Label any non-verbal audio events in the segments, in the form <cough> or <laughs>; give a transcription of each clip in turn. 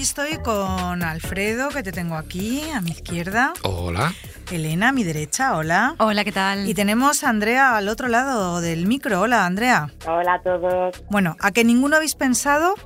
Hoy estoy con Alfredo, que te tengo aquí, a mi izquierda. Hola. Elena, a mi derecha, hola. Hola, ¿qué tal? Y tenemos a Andrea al otro lado del micro. Hola, Andrea. Hola a todos. Bueno, ¿a que ninguno habéis pensado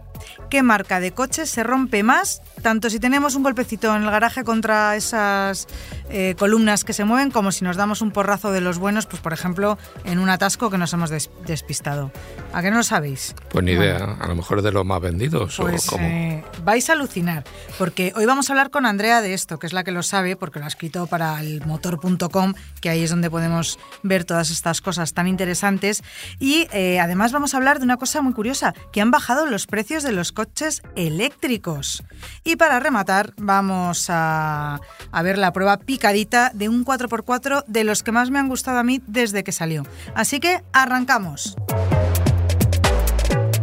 qué marca de coche se rompe más, tanto si tenemos un golpecito en el garaje contra esas eh, columnas que se mueven, como si nos damos un porrazo de los buenos, pues por ejemplo, en un atasco que nos hemos des- despistado. ¿A qué no lo sabéis? Pues ni Bueno. idea, a lo mejor de los más vendidos Pues o cómo. eh, vais a alucinar, porque hoy vamos a hablar con Andrea de esto, que es la que lo sabe, porque lo ha escrito para el motor.com, que ahí es donde podemos ver todas estas cosas tan interesantes. Y eh, además vamos a hablar de una cosa muy curiosa, que han bajado los precios de los coches eléctricos. Y para rematar, vamos a, a ver la prueba picadita de un 4x4 de los que más me han gustado a mí desde que salió. Así que arrancamos.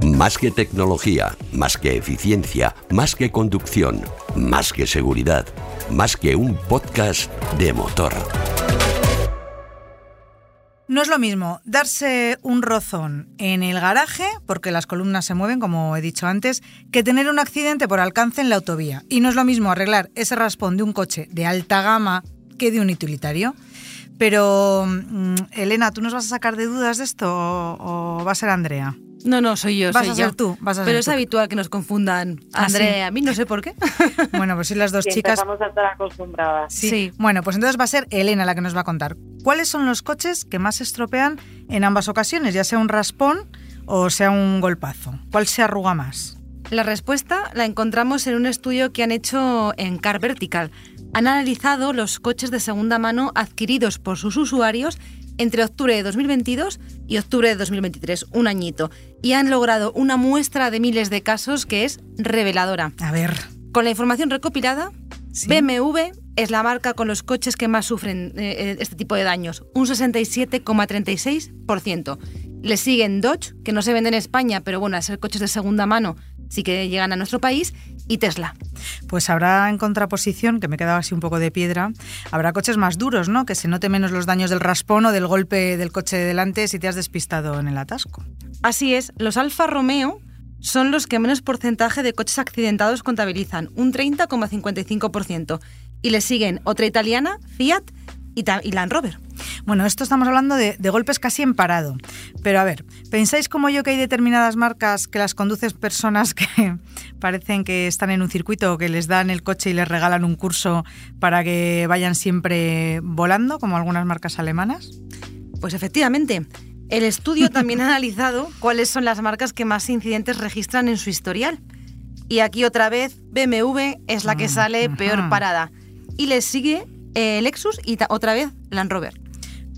Más que tecnología, más que eficiencia, más que conducción, más que seguridad, más que un podcast de motor. No es lo mismo darse un rozón en el garaje, porque las columnas se mueven, como he dicho antes, que tener un accidente por alcance en la autovía. Y no es lo mismo arreglar ese raspón de un coche de alta gama que de un utilitario. Pero, mm, Elena, ¿tú nos vas a sacar de dudas de esto o, o va a ser Andrea? No, no, soy yo, Vas soy a yo. ser tú, vas a ser Pero es tú. habitual que nos confundan Ah, sí. Andrea y a mí, no sé por qué. Bueno, pues si las dos Sí, chicas... empezamos a estar acostumbradas. Sí. Sí. Bueno, pues entonces va a ser Elena la que nos va a contar. ¿Cuáles son los coches que más se estropean en ambas ocasiones, ya sea un raspón o sea un golpazo? ¿Cuál se arruga más? La respuesta la encontramos en un estudio que han hecho en Car Vertical. Han analizado los coches de segunda mano adquiridos por sus usuarios entre octubre de 2022 y octubre de 2023, un añito, y han logrado una muestra de miles de casos que es reveladora. A ver. Con la información recopilada, Sí. BMW es la marca con los coches que más sufren eh, eh, este tipo de daños, un 67,36%. Le siguen Dodge, que no se vende en España, pero bueno, al ser coches de segunda mano sí que llegan a nuestro país, y Tesla. Pues habrá en contraposición, que me he quedado así un poco de piedra, habrá coches más duros, ¿no? Que se note menos los daños del raspón o del golpe del coche de delante si te has despistado en el atasco. Así es, los Alfa Romeo son los que menos porcentaje de coches accidentados contabilizan, un 30,55%. Y le siguen otra italiana, Fiat y, y Land Rover. Bueno, esto estamos hablando de, de golpes casi en parado. Pero a ver, ¿pensáis como yo que hay determinadas marcas que las conducen personas <laughs> que parecen que están en un circuito o que les dan el coche y les regalan un curso para que vayan siempre volando, como algunas marcas alemanas? Pues efectivamente, el estudio también ha <laughs> analizado cuáles son las marcas que más incidentes registran en su historial. Y aquí otra vez BMW es la que sale peor parada. Y le sigue eh, Lexus y otra vez Land Rover.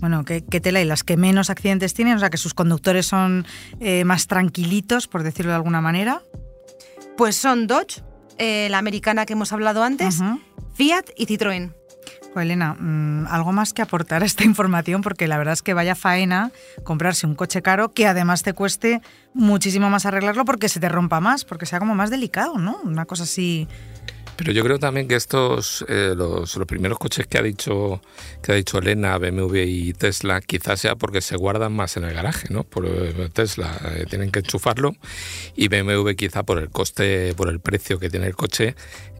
Bueno, ¿qué, qué tela y las que menos accidentes tienen, o sea que sus conductores son eh, más tranquilitos, por decirlo de alguna manera. Pues son Dodge, eh, la americana que hemos hablado antes. Fiat y Citroën. Jo, Elena, mm, algo más que aportar a esta <laughs> información, porque la verdad es que vaya faena comprarse un coche caro que además te cueste muchísimo más arreglarlo porque se te rompa más, porque sea como más delicado, ¿no? Una cosa así. Pero yo creo también que estos, eh, los, los primeros coches que ha dicho que ha dicho Elena, BMW y Tesla, quizás sea porque se guardan más en el garaje, ¿no? Por eh, Tesla eh, tienen que enchufarlo y BMW quizá por el coste, por el precio que tiene el coche,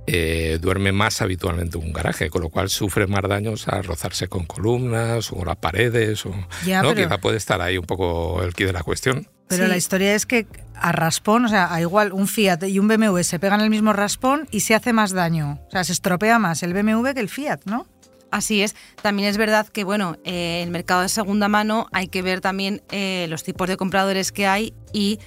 eh, duerme más habitualmente en un garaje, con lo cual sufre más daños al rozarse con columnas o las paredes, o, Ya, ¿no? pero- Quizá puede estar ahí un poco el quid de la cuestión. Pero Sí. la historia es que a raspón, o sea, a igual un Fiat y un BMW se pegan el mismo raspón y se hace más daño. O sea, se estropea más el BMW que el Fiat, ¿no? Así es. También es verdad que, bueno, eh, el mercado de segunda mano hay que ver también eh, los tipos de compradores que hay y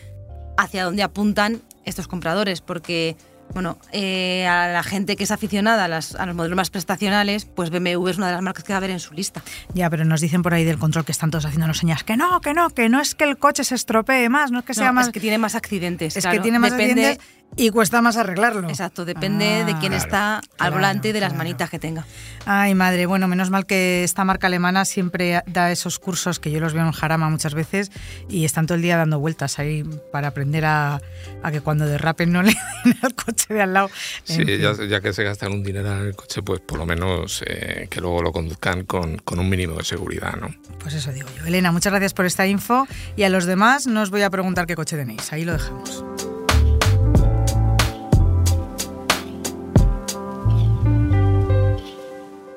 hacia dónde apuntan estos compradores, porque Bueno, eh, a la gente que es aficionada a, las- a los modelos más prestacionales, pues BMW es una de las marcas que va a ver en su lista. Ya, pero nos dicen por ahí del control que están todos haciéndonos señas que no, que no, que no es que el coche se estropee más, no es que sea más. es que tiene más accidentes. es claro. que tiene más Depende- accidentes Y cuesta más arreglarlo. Exacto, depende de quién Ah, está al claro, volante y de las claro. manitas que tenga. Ay, madre, bueno, menos mal que esta marca alemana siempre da esos cursos que yo los veo en Jarama muchas veces y están todo el día dando vueltas ahí para aprender a, a que cuando derrapen no le den al coche de al lado. Sí, ya, ya que se gastan un dinero en el coche, pues por lo menos eh, que luego lo conduzcan con, con un mínimo de seguridad, ¿no? Pues eso digo yo. Elena, muchas gracias por esta info y a los demás no os voy a preguntar qué coche tenéis, ahí lo dejamos.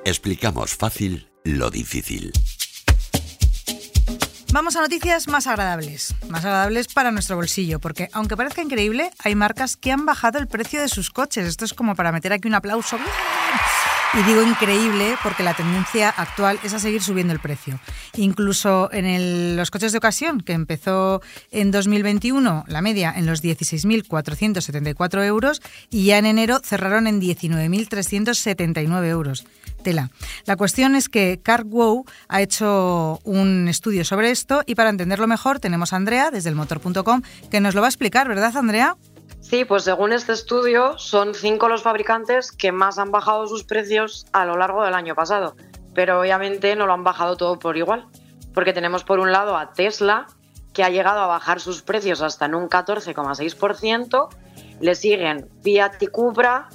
Explicamos fácil lo difícil. Vamos a noticias más agradables, más agradables para nuestro bolsillo, porque aunque parezca increíble, hay marcas que han bajado el precio de sus coches. Esto es como para meter aquí un aplauso. Y digo increíble porque la tendencia actual es a seguir subiendo el precio. Incluso en el- los coches de ocasión, que empezó en 2021, la media en los 16.474 euros y ya en enero cerraron en 19.379 euros. Tela. La cuestión es que CarWow ha hecho un estudio sobre esto y para entenderlo mejor tenemos a Andrea desde el motor.com que nos lo va a explicar, ¿verdad Andrea? Sí, pues según este estudio, son cinco los fabricantes que más han bajado sus precios a lo largo del año pasado. Pero obviamente no lo han bajado todo por igual. Porque tenemos por un lado a Tesla, que ha llegado a bajar sus precios hasta en un 14,6%. Le siguen Fiat y Cupra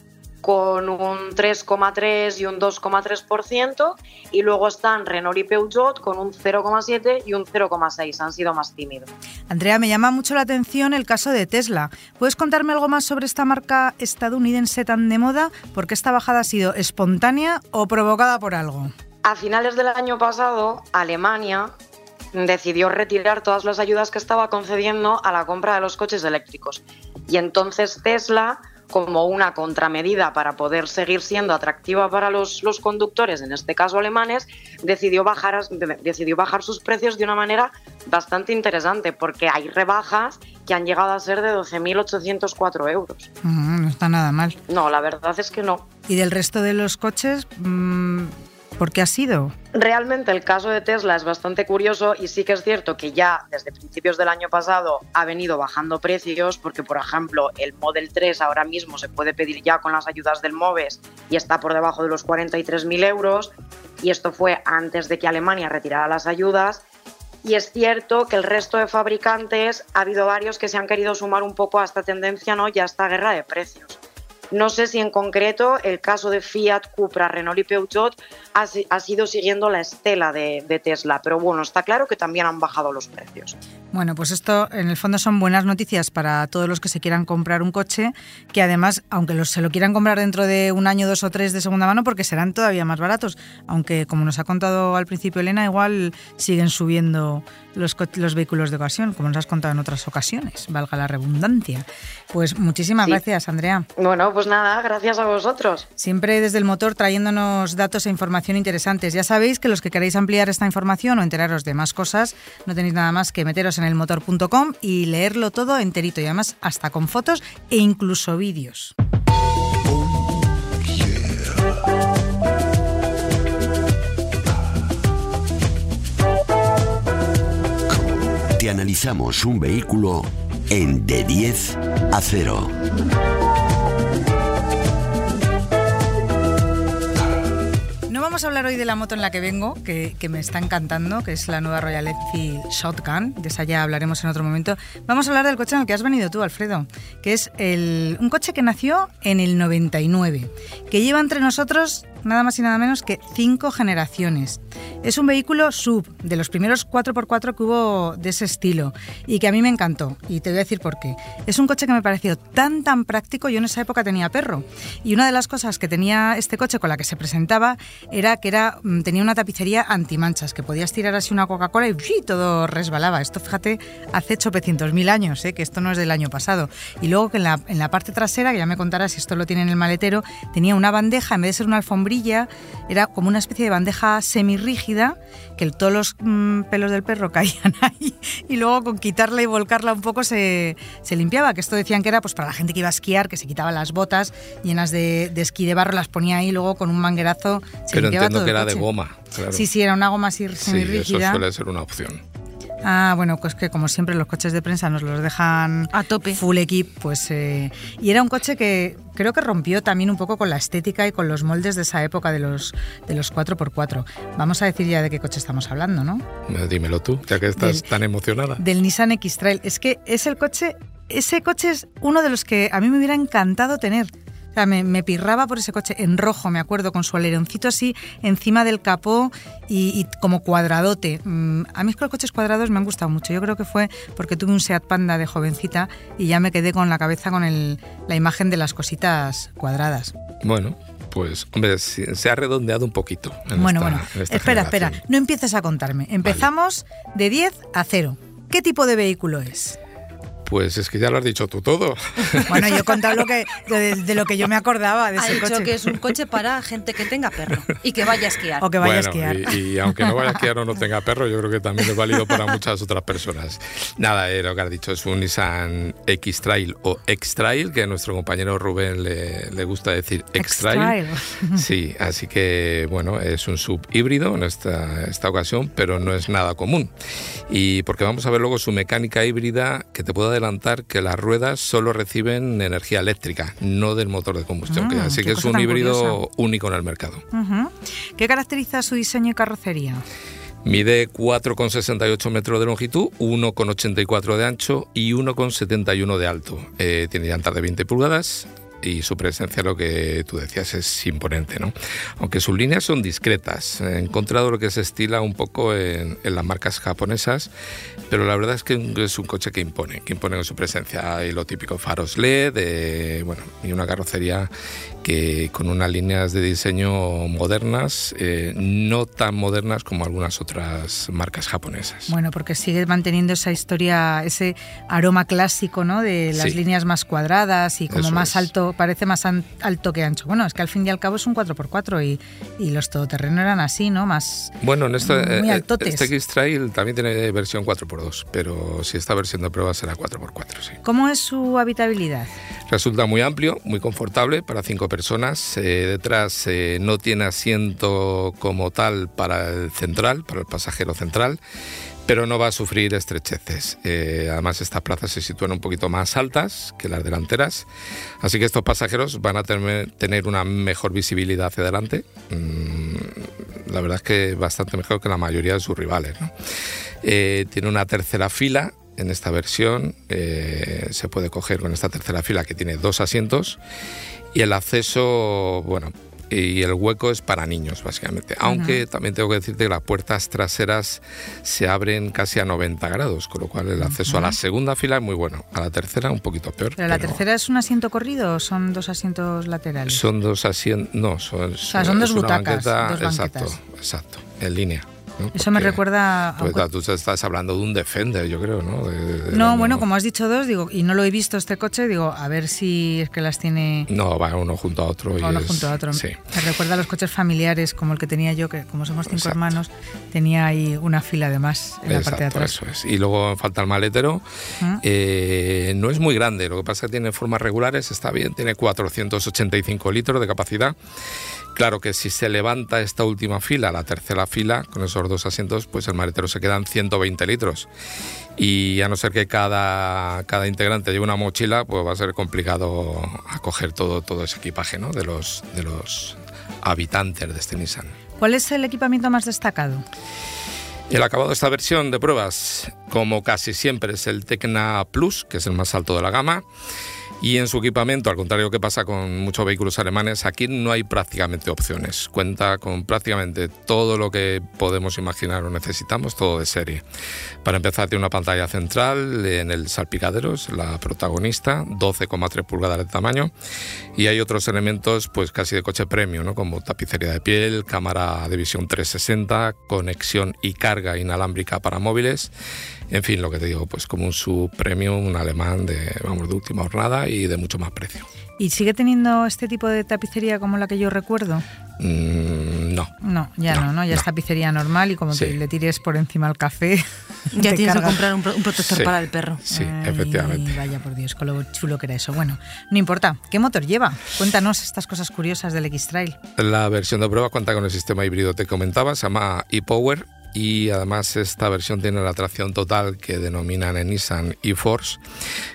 con un 3,3 y un 2,3%. Y luego están Renault y Peugeot con un 0,7 y un 0,6. Han sido más tímidos. Andrea, me llama mucho la atención el caso de Tesla. ¿Puedes contarme algo más sobre esta marca estadounidense tan de moda? ¿Por qué esta bajada ha sido espontánea o provocada por algo? A finales del año pasado, Alemania decidió retirar todas las ayudas que estaba concediendo a la compra de los coches eléctricos. Y entonces Tesla, como una contramedida para poder seguir siendo atractiva para los, los conductores, en este caso alemanes, decidió bajar, decidió bajar sus precios de una manera bastante interesante, porque hay rebajas que han llegado a ser de 12.804 euros. Mm, no está nada mal. No, la verdad es que no. ¿Y del resto de los coches? mm, ¿Por qué ha sido? Realmente el caso de Tesla es bastante curioso y sí que es cierto que ya desde principios del año pasado ha venido bajando precios porque, por ejemplo, el Model 3 ahora mismo se puede pedir ya con las ayudas del MOVES y está por debajo de los 43.000 euros y esto fue antes de que Alemania retirara las ayudas. Y es cierto que el resto de fabricantes ha habido varios que se han querido sumar un poco a esta tendencia ¿no? y a esta guerra de precios. No sé si en concreto el caso de Fiat, Cupra, Renault y Peugeot ha, si- ha sido siguiendo la estela de, de Tesla, pero bueno, está claro que también han bajado los precios. Bueno, pues esto en el fondo son buenas noticias para todos los que se quieran comprar un coche, que además, aunque los, se lo quieran comprar dentro de un año, dos o tres de segunda mano, porque serán todavía más baratos, aunque como nos ha contado al principio Elena, igual siguen subiendo los, vehículos de ocasión, como nos has contado en otras ocasiones, valga la redundancia. Pues muchísimas Sí. gracias, Andrea. Bueno, pues nada, gracias a vosotros. Siempre desde el motor trayéndonos datos e información interesantes. Ya sabéis que los que queráis ampliar esta información o enteraros de más cosas, no tenéis nada más que meteros en elmotor.com y leerlo todo enterito y además hasta con fotos e incluso vídeos. Te analizamos un vehículo en de 10 a 0. Vamos a hablar hoy de la moto en la que vengo, que, me está encantando, que es la nueva Royal Enfield Shotgun. De esa ya hablaremos en otro momento. Vamos a hablar del coche en el que has venido tú, Alfredo, que es un coche que nació en el 99, que lleva entre nosotros nada más y nada menos que cinco generaciones. Es un vehículo sub, de los primeros 4x4 que hubo de ese estilo, y que a mí me encantó, y te voy a decir por qué. Es un coche que me pareció tan, tan práctico, yo en esa época tenía perro, y una de las cosas que tenía este coche con la que se presentaba era que era, mm, tenía una tapicería antimanchas, que podías tirar así una Coca-Cola y ¡uy! todo resbalaba. Esto, fíjate, hace chopecientos mil años, ¿eh? que esto no es del año pasado. Y luego que en la, en la parte trasera, que ya me contarás si esto lo tiene en el maletero, tenía una bandeja, en vez de ser una alfombrilla, era como una especie de bandeja semirrígida, que el- todos los mm, pelos del perro <laughs> caían ahí, y luego con quitarla y volcarla un poco se, se limpiaba, que esto decían que era pues para la gente que iba a esquiar, que se quitaba las botas llenas de, de esquí de barro, las ponía ahí y luego con un manguerazo se Pero limpiaba entiendo todo que era de goma. Claro. Sí, sí, era una goma así Sí, eso semirrígida. suele ser una opción. Ah, bueno, pues que como siempre los coches de prensa nos los dejan A tope. full equip, pues eh, y era un coche que creo que rompió también un poco con la estética y con los moldes de esa época de los de los 4x4. Vamos a decir ya de qué coche estamos hablando, ¿no? Dímelo tú, ya que estás Del- tan emocionada. Del Nissan X-Trail. Es que es el coche, ese coche es uno de los que a mí me hubiera encantado tener. Sea, me, me pirraba por ese coche en rojo, me acuerdo, con su aleroncito así encima del capó y, y como cuadradote. Mm, A mí es que los coches cuadrados me han gustado mucho. Yo creo que fue porque tuve un Seat Panda de jovencita y ya me quedé con la cabeza con el- la imagen de las cositas cuadradas. Bueno, pues hombre, se ha redondeado un poquito. en Bueno, esta- bueno, espera, espera, no empieces a contarme. Empezamos de 10 a 0. ¿Qué tipo de vehículo es? Pues es que ya lo has dicho tú todo. <laughs> Bueno, yo he contado lo que, de, de lo que yo me acordaba de Ha ese dicho coche. que es un coche para gente que tenga perro y que vaya a esquiar. O que vaya bueno, a esquiar. Y, y aunque no vaya a esquiar o no tenga perro, yo creo que también es válido para muchas otras personas. Nada, eh, lo que has dicho es un Nissan X-Trail o X-Trail, que a nuestro compañero Rubén le, le gusta decir X-Trail. X-Trail. Sí, así que bueno, es un sub híbrido en esta, esta ocasión, pero no es nada común. Y porque vamos a ver luego su mecánica híbrida, que te puedo adelantar que las ruedas solo reciben energía eléctrica, no del motor de combustión. que Mm, así que es un híbrido curiosa. único en el mercado. ¿Qué caracteriza su diseño y carrocería? Mide 4,68 metros de longitud, 1,84 de ancho y 1,71 de alto. Eh, tiene llantas de 20 pulgadas y su presencia, lo que tú decías, es imponente, ¿no? Aunque sus líneas son discretas. He encontrado lo que se estila un poco en, en las marcas japonesas, pero la verdad es que es un coche que impone, que impone con su presencia. Y lo típico, faros LED, eh, bueno, y una carrocería que con unas líneas de diseño modernas, eh, no tan modernas como algunas otras marcas japonesas. Bueno, porque sigue manteniendo esa historia, ese aroma clásico, ¿no? De las Sí. líneas más cuadradas y como Eso más es. alto, parece más an- alto que ancho. Bueno, es que al fin y al cabo es un 4x4 y, y los todoterreno eran así, ¿no? Más Bueno, en este, Muy eh, altotes. este X-Trail también tiene versión 4x2, pero si esta versión de prueba será 4x4, sí. ¿Cómo es su habitabilidad? Resulta muy amplio, muy confortable para cinco personas. Eh, detrás eh, no tiene asiento como tal para el central, para el pasajero central, pero no va a sufrir estrecheces. Eh, además, estas plazas se sitúan un poquito más altas que las delanteras, así que estos pasajeros van a tener, una mejor visibilidad hacia adelante. Mm, la verdad es que bastante mejor que la mayoría de sus rivales. Eh, tiene una tercera fila en esta versión eh, se puede coger con esta tercera fila que tiene dos asientos y el acceso, bueno, y el hueco es para niños básicamente. Aunque también tengo que decirte que las puertas traseras se abren casi a 90 grados, con lo cual el acceso a la segunda fila es muy bueno, a la tercera un poquito peor. ¿Pero la tercera es un asiento corrido o son dos asientos laterales? Son dos asientos, no, son, sea, son dos butacas, banqueta- dos exacto, banquetas. exacto, en línea. ¿No? Eso me recuerda a Pues tú estás hablando de un Defender, yo creo, ¿no? De- de- del No, año- bueno, como has dicho dos, digo, y no lo he visto este coche, digo, a ver si es que las tiene No, va uno junto a otro. y uno es- junto a otro. Sí. Me recuerda a los coches familiares como el que tenía yo, que como somos cinco Exacto. hermanos, tenía ahí una fila de más en la parte de atrás. eso es. Y luego falta el maletero. Eh, no es muy grande, lo que pasa es que tiene formas regulares, está bien, tiene 485 litros de capacidad. Claro que si se levanta esta última fila, la tercera fila, con esos dos asientos, pues el maletero se quedan 120 litros. Y a no ser que cada, cada integrante lleve una mochila, pues va a ser complicado acoger todo, todo ese equipaje ¿no? de, los, de los habitantes de este Nissan. ¿Cuál es el equipamiento más destacado? El acabado de esta versión de pruebas, como casi siempre, es el Tecna Plus, que es el más alto de la gama. Y en su equipamiento, al contrario que pasa con muchos vehículos alemanes, aquí no hay prácticamente opciones. Cuenta con prácticamente todo lo que podemos imaginar o necesitamos, todo de serie. Para empezar, tiene una pantalla central en el salpicadero, es la protagonista, 12,3 pulgadas de tamaño. Y hay otros elementos, pues casi de coche premium, ¿no? como tapicería de piel, cámara de visión 360, conexión y carga inalámbrica para móviles. En fin, lo que te digo, pues como un sub premium, un alemán de, vamos, de última jornada y de mucho más precio. ¿Y sigue teniendo este tipo de tapicería como la que yo recuerdo? Mm, no. No, ya No, no, ¿no? Ya no. es tapicería normal y como Sí. te le tires por encima al café. <laughs> Ya tienes que comprar un, pro- un protector Sí. para el perro. Sí, Ay, efectivamente. Vaya por Dios, con lo chulo que era eso. Bueno, no importa. ¿Qué motor lleva? Cuéntanos estas cosas curiosas del X-Trail. La versión de prueba cuenta con el sistema híbrido que te comentaba, se llama ePower y además esta versión tiene la tracción total que denominan en Nissan e-Force.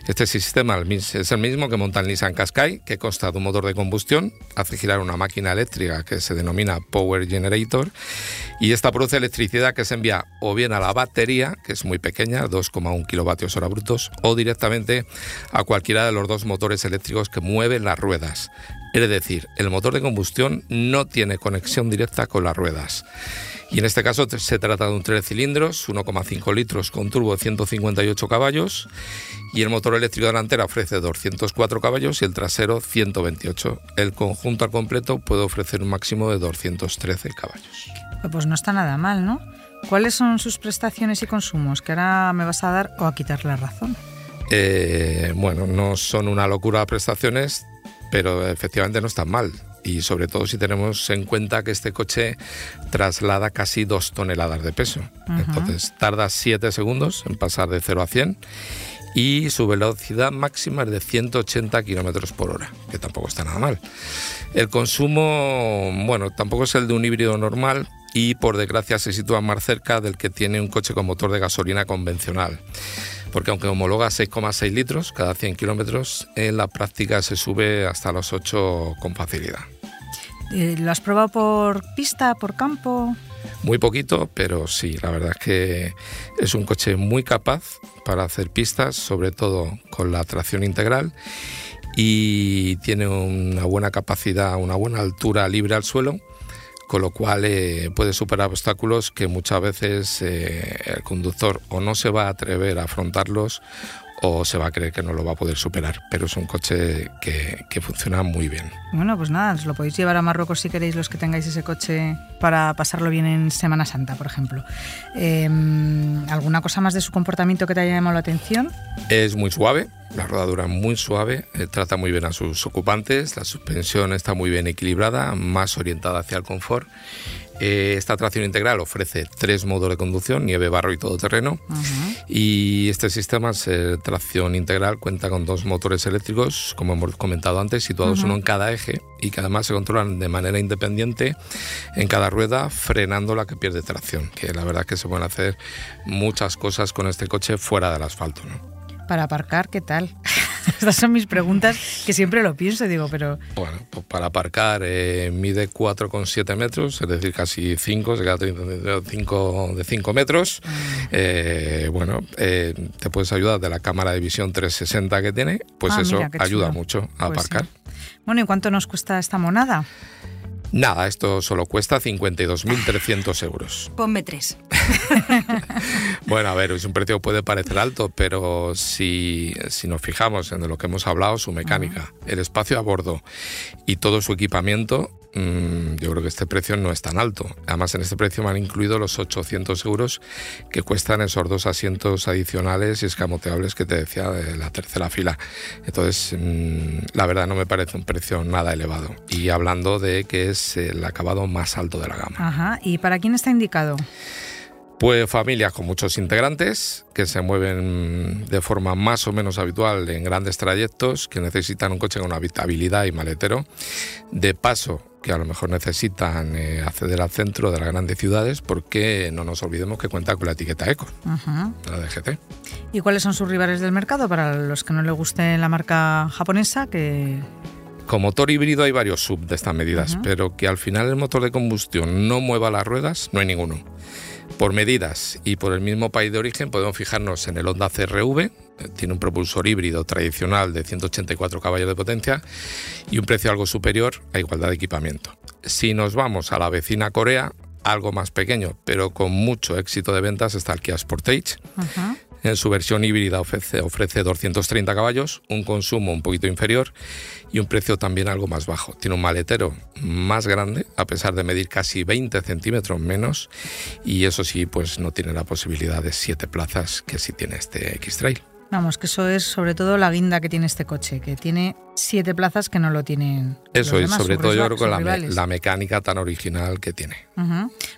Este sistema es el mismo que monta el Nissan Qashqai, que consta de un motor de combustión, hace girar una máquina eléctrica que se denomina Power Generator y esta produce electricidad que se envía o bien a la batería, que es muy pequeña, 2,1 kilovatios hora brutos, o directamente a cualquiera de los dos motores eléctricos que mueven las ruedas. Es decir, el motor de combustión no tiene conexión directa con las ruedas. Y en este caso se trata de un 3 cilindros, 1,5 litros con turbo de 158 caballos y el motor eléctrico delantero ofrece 204 caballos y el trasero 128. El conjunto al completo puede ofrecer un máximo de 213 caballos. Pues no está nada mal, ¿no? ¿Cuáles son sus prestaciones y consumos? Que ahora me vas a dar o a quitar la razón. Eh, bueno, no son una locura prestaciones, pero efectivamente no están mal. Y sobre todo si tenemos en cuenta que este coche traslada casi dos toneladas de peso. Entonces tarda 7 segundos en pasar de 0 a 100 y su velocidad máxima es de 180 kilómetros por hora, que tampoco está nada mal. El consumo, bueno, tampoco es el de un híbrido normal, y por desgracia se sitúa más cerca del que tiene un coche con motor de gasolina convencional. Porque aunque homologa 6,6 litros cada 100 kilómetros, en la práctica se sube hasta los 8 con facilidad. Eh, ¿Lo has probado por pista, por campo? Muy poquito, pero sí, la verdad es que es un coche muy capaz para hacer pistas, sobre todo con la tracción integral y tiene una buena capacidad, una buena altura libre al suelo con lo cual eh, puede superar obstáculos que muchas veces eh, el conductor o no se va a atrever a afrontarlos o se va a creer que no lo va a poder superar. Pero es un coche que, que, funciona muy bien. Bueno, pues nada, os lo podéis llevar a Marruecos si queréis los que tengáis ese coche para pasarlo bien en Semana Santa, por ejemplo. Eh, ¿Alguna cosa más de su comportamiento que te haya llamado la atención? Es muy suave, la rodadura muy suave, eh, trata muy bien a sus ocupantes, la suspensión está muy bien equilibrada, más orientada hacia el confort. Eh, esta tracción integral ofrece tres modos de conducción, nieve, barro y todoterreno. Y este sistema de tracción integral cuenta con dos motores eléctricos, como hemos comentado antes, situados uno en cada eje y que además se controlan de manera independiente en cada rueda, frenando la que pierde tracción. Que la verdad es que se pueden hacer muchas cosas con este coche fuera del asfalto. ¿no? Para aparcar, ¿qué tal? <laughs> Estas son mis preguntas que siempre lo pienso, digo, pero... Bueno, pues para aparcar eh, mide 4,7 metros, es decir, casi 5, se queda 5 de 5 metros. Mm. Eh, bueno, eh, te puedes ayudar de la cámara de visión 360 que tiene, pues Ah, eso mira, ayuda mucho a Pues aparcar. sí. Bueno, ¿y cuánto nos cuesta esta monada? Nada, esto solo cuesta 52.300 euros. Ponme tres. <laughs> Bueno, a ver, es un precio que puede parecer alto, pero si, si nos fijamos en lo que hemos hablado, su mecánica, el espacio a bordo y todo su equipamiento, mm, yo creo que este precio no es tan alto. Además, en este precio me han incluido los 800 euros que cuestan esos dos asientos adicionales y escamoteables que te decía de la tercera fila. Entonces, mm, la verdad no me parece un precio nada elevado. Y hablando de que es el acabado más alto de la gama. Ajá, ¿y para quién está indicado? Pues familias con muchos integrantes que se mueven de forma más o menos habitual en grandes trayectos, que necesitan un coche con habitabilidad y maletero. De paso, que a lo mejor necesitan eh, acceder al centro de las grandes ciudades, porque no nos olvidemos que cuenta con la etiqueta ECO, Ajá. de la DGT. ¿Y cuáles son sus rivales del mercado? Para los que no le guste la marca japonesa, que Con motor híbrido hay varios sub de estas medidas, pero que al final el motor de combustión no mueva las ruedas, no hay ninguno. Por medidas y por el mismo país de origen podemos fijarnos en el Honda CRV, tiene un propulsor híbrido tradicional de 184 caballos de potencia y un precio algo superior a igualdad de equipamiento. Si nos vamos a la vecina Corea, algo más pequeño, pero con mucho éxito de ventas está el Kia Sportage. En su versión híbrida ofrece, ofrece 230 caballos, un consumo un poquito inferior y un precio también algo más bajo. Tiene un maletero más grande, a pesar de medir casi 20 centímetros menos, y eso sí, pues no tiene la posibilidad de siete plazas que sí tiene este X-Trail. Vamos, que eso es sobre todo la guinda que tiene este coche, que tiene siete plazas que no lo tienen. Eso es, sobre todo yo creo que la, me- rivales. la mecánica tan original que tiene.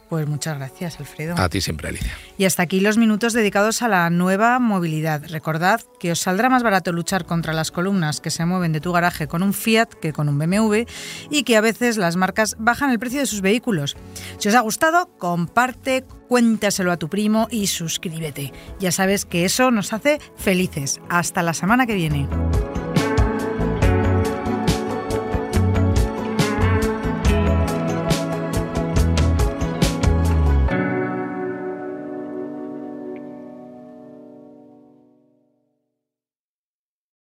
Pues muchas gracias, Alfredo. A ti siempre, Alicia. Y hasta aquí los minutos dedicados a la nueva movilidad. Recordad que os saldrá más barato luchar contra las columnas que se mueven de tu garaje con un Fiat que con un BMW y que a veces las marcas bajan el precio de sus vehículos. Si os ha gustado, comparte, cuéntaselo a tu primo y suscríbete. Ya sabes que eso nos hace felices. Hasta la semana que viene.